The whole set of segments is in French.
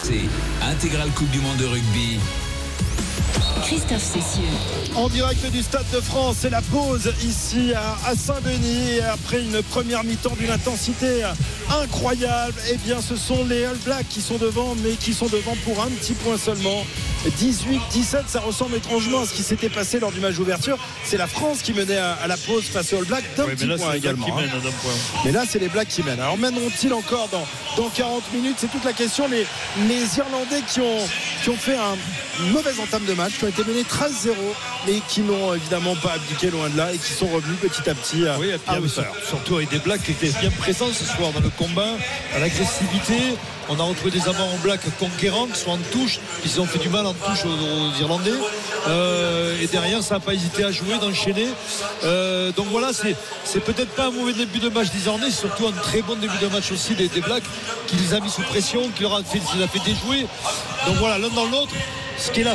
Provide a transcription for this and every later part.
RMC, intégrale Coupe du Monde de rugby. Christophe Cessieux. En direct du Stade de France, c'est la pause ici à Saint-Denis. Après une première mi-temps d'une intensité incroyable, eh bien ce sont les All Blacks qui sont devant, mais qui sont devant pour un petit point seulement. 18-17, ça ressemble étrangement à ce qui s'était passé lors du match d'ouverture. C'est la France qui menait à, la pause face aux All Blacks d'un petit point également. Hein. Mais là, c'est les Blacks qui mènent. Alors mèneront-ils encore dans, dans 40 minutes? C'est toute la question. Les, les Irlandais qui ont, qui ont fait un, mauvaise entame de match, qui ont été menés 13-0, mais qui n'ont évidemment pas abdiqué loin de là et qui sont revenus petit à petit à, oui, à, Surtout avec des Blacks qui étaient bien présents ce soir dans le combat, à l'agressivité. On a retrouvé des amants en black conquérants qui sont en touche. Ils ont fait du mal en touche aux, Irlandais. Euh, et derrière, ça n'a pas hésité à jouer, d'enchaîner. Euh, donc voilà, c'est, peut-être pas un mauvais début de match des Irlandais, c'est surtout un très bon début de match aussi des, des Blacks qui les a mis sous pression, qui leur a fait, les a fait déjouer. Donc voilà, l'un dans l'autre ce qui est là,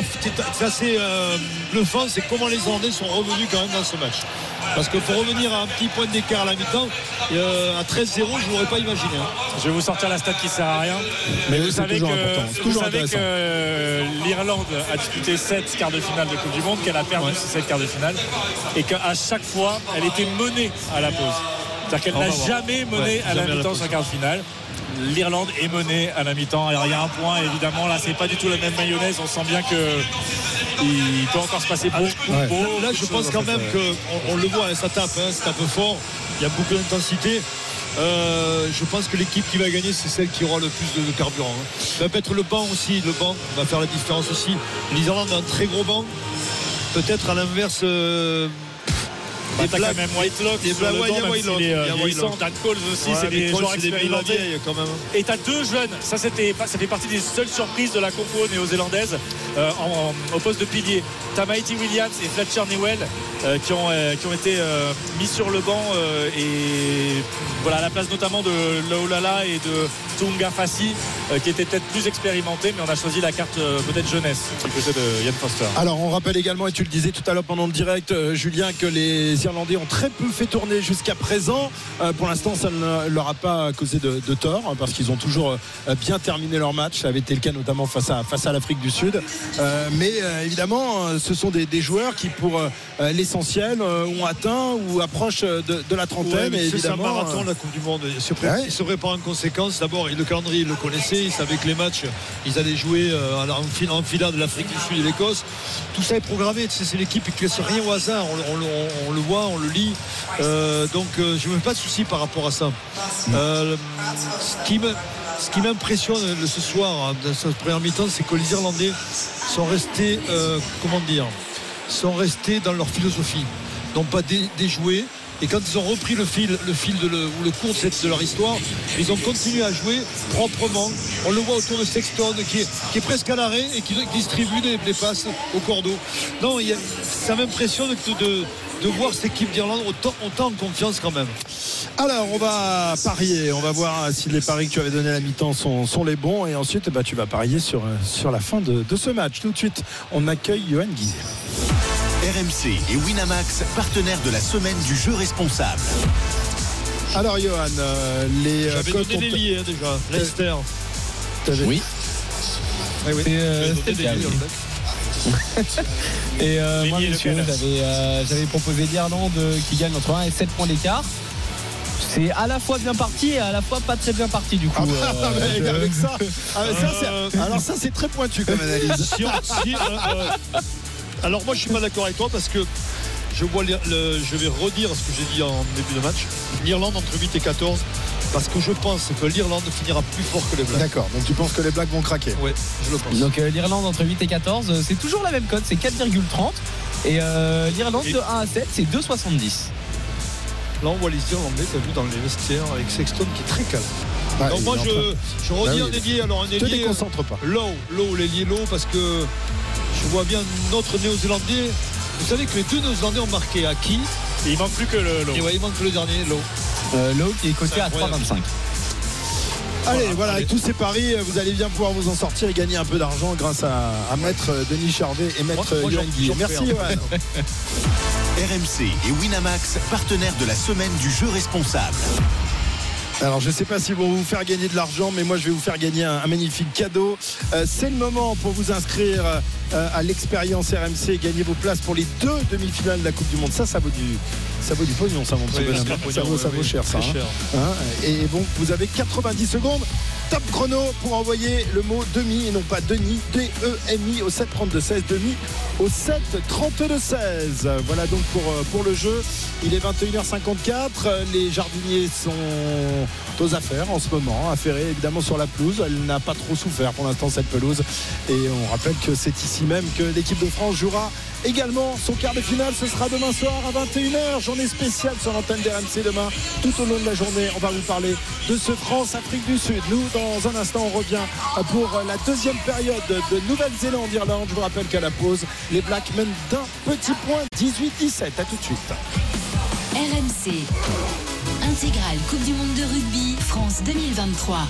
assez euh, bluffant, c'est comment les Irlandais sont revenus quand même dans ce match. Parce que pour revenir à un petit point d'écart à la mi-temps, euh, à 13-0, je ne l'aurais pas imaginé. Hein. Je vais vous sortir la stat qui sert à rien. Mais, vous savez que, vous savez que euh, l'Irlande a disputé 7 quarts de finale de Coupe du Monde, qu'elle a perdu ces 7 quarts de finale, et qu'à chaque fois, elle était menée à la pause. C'est-à-dire qu'elle n'a jamais mené à la mi-temps sa quart de finale l'Irlande est menée à la mi-temps. il y a un point, évidemment. Là, c'est pas du tout la même mayonnaise. On sent bien que il peut encore se passer beaucoup. beaucoup là, je pense quand même qu'on on le voit, hein, ça tape, hein, ça tape fort. Il y a beaucoup d'intensité. Euh, je pense que l'équipe qui va gagner, c'est celle qui aura le plus de, carburant. Hein. Ça peut être le banc aussi. Le banc va faire la différence aussi. L'Irlande a un très gros banc. Peut-être à l'inverse. Euh, des t'as quand même Whitelock des sur le banc, Whitelock. Il, est vieillissant. Dan Coles aussi, c'est des joueurs expérimentés. Quand même. Et t'as deux jeunes. Ça, c'était, ça fait partie des seules surprises de la compo néo-zélandaise euh, en, au poste de pilier. T'as Mighty Williams et Fletcher Newell euh, qui, ont, euh, qui ont été euh, mis sur le banc euh, et voilà à la place notamment de Laolala et de Tunga Fassi qui étaient peut-être plus expérimentés mais on a choisi la carte peut-être jeunesse du côté de Yann Foster. Alors on rappelle également et tu le disais tout à l'heure pendant le direct Julien que les Irlandais ont très peu fait tourner jusqu'à présent. Euh, pour l'instant, ça ne leur a pas causé de, tort hein, parce qu'ils ont toujours euh, bien terminé leur match. Ça avait été le cas notamment face à, face à l'Afrique du Sud. Euh, mais évidemment, ce sont des, joueurs qui, pour l'essentiel, ont atteint ou approchent de, la trentaine. et c'est un marathon, la Coupe du Monde. Ils se, préparent, en conséquence. D'abord, le calendrier, ils le connaissaient. Ils savaient que les matchs, ils allaient jouer en, en finale de l'Afrique du Sud et l'Écosse. Tout ça est programmé. C'est l'équipe qui ne laisse rien au hasard. on le voit on le lit. Euh, donc euh, je ne me fais pas de soucis par rapport à ça. Euh, ce qui m'impressionne ce soir, hein, dans cette première mi-temps, c'est que les Irlandais sont restés, comment dire, sont restés dans leur philosophie, n'ont pas déjoué. Et quand ils ont repris le fil, le fil de le, ou le cours de, leur histoire, ils ont continué à jouer proprement. On le voit autour de Sexton qui est, presque à l'arrêt et qui, distribue des, passes au cordeau. Non, ça m'impressionne de, de voir cette équipe d'Irlande autant, autant en confiance quand même. Alors, on va parier. On va voir si les paris que tu avais donnés à la mi-temps sont, sont, les bons. Et ensuite, bah, tu vas parier sur, sur la fin de, ce match. Tout de suite, on accueille Johan Guizet. RMC et Winamax, partenaires de la semaine du jeu responsable. Alors, Johan, euh, les. Euh, J'avais donné liés hein, déjà. Leicester. Oui. Ah oui. Euh, et euh, moi, monsieur, euh, j'avais, proposé l'Irlande qui gagne entre 1 et 7 points d'écart. C'est à la fois bien parti et à la fois pas très bien parti du coup. Ah, bah, euh, avec ça, alors ça c'est très pointu comme analyse. Alors moi je suis pas d'accord avec toi parce que je, vois je vais redire ce que j'ai dit en début de match. L'Irlande entre 8 et 14 parce que je pense que l'Irlande finira plus fort que les Blacks. D'accord, donc tu penses que les Blacks vont craquer? Oui, je le pense. Donc euh, l'Irlande entre 8 et 14, euh, c'est toujours la même cote, c'est 4,30. Et euh, l'Irlande de 1 à 7, c'est 2,70. Là, on voit les Irlandais, t'as vu dans les vestiaires avec Sexton qui est très calme. Donc moi, je, je redis bah un ailier. Alors un ailier. déconcentre pas. Low, low, l'ailier low, parce que je vois bien notre Néo-Zélandais. Vous savez que les deux Néo-Zélandais ont marqué à qui il manque plus que le low. il manque que le dernier, low. Euh, Lowe qui est coté à 3,25. Allez, voilà, avec tous ces paris, vous allez bien pouvoir vous en sortir et gagner un peu d'argent grâce à, Maître Denis Charvet et Maître Yoann Merci, Johan. RMC et Winamax, partenaires de la semaine du jeu responsable. Alors je ne sais pas si vont vous faire gagner de l'argent, mais moi je vais vous faire gagner un, magnifique cadeau. Euh, c'est le moment pour vous inscrire euh, à l'expérience RMC et gagner vos places pour les deux demi-finales de la Coupe du Monde. Ça, ça vaut du, ça vaut du pognon, ça, mon petit Ça, vaut, ça vaut cher, ça. Hein. Hein, et bon, vous avez 90 secondes. Top chrono pour envoyer le mot demi et non pas Denis, D-E-M-I au 732-16, demi au 732-16. Voilà donc pour, euh, pour le jeu. Il est 21h54. Les jardiniers sont aux affaires en ce moment. Affairés évidemment sur la pelouse. Elle n'a pas trop souffert pour l'instant cette pelouse. Et on rappelle que c'est ici même que l'équipe de France jouera également son quart de finale. Ce sera demain soir à 21h. Journée spéciale sur l'antenne d'RMC demain. Tout au long de la journée, on va vous parler de ce France-Afrique du Sud. Nous, dans un instant, on revient pour la deuxième période de Nouvelle-Zélande-Irlande. Je vous rappelle qu'à la pause, les Blacks mènent d'un petit point 18-17. À tout de suite. RMC. Intégrale Coupe du Monde de rugby France 2023.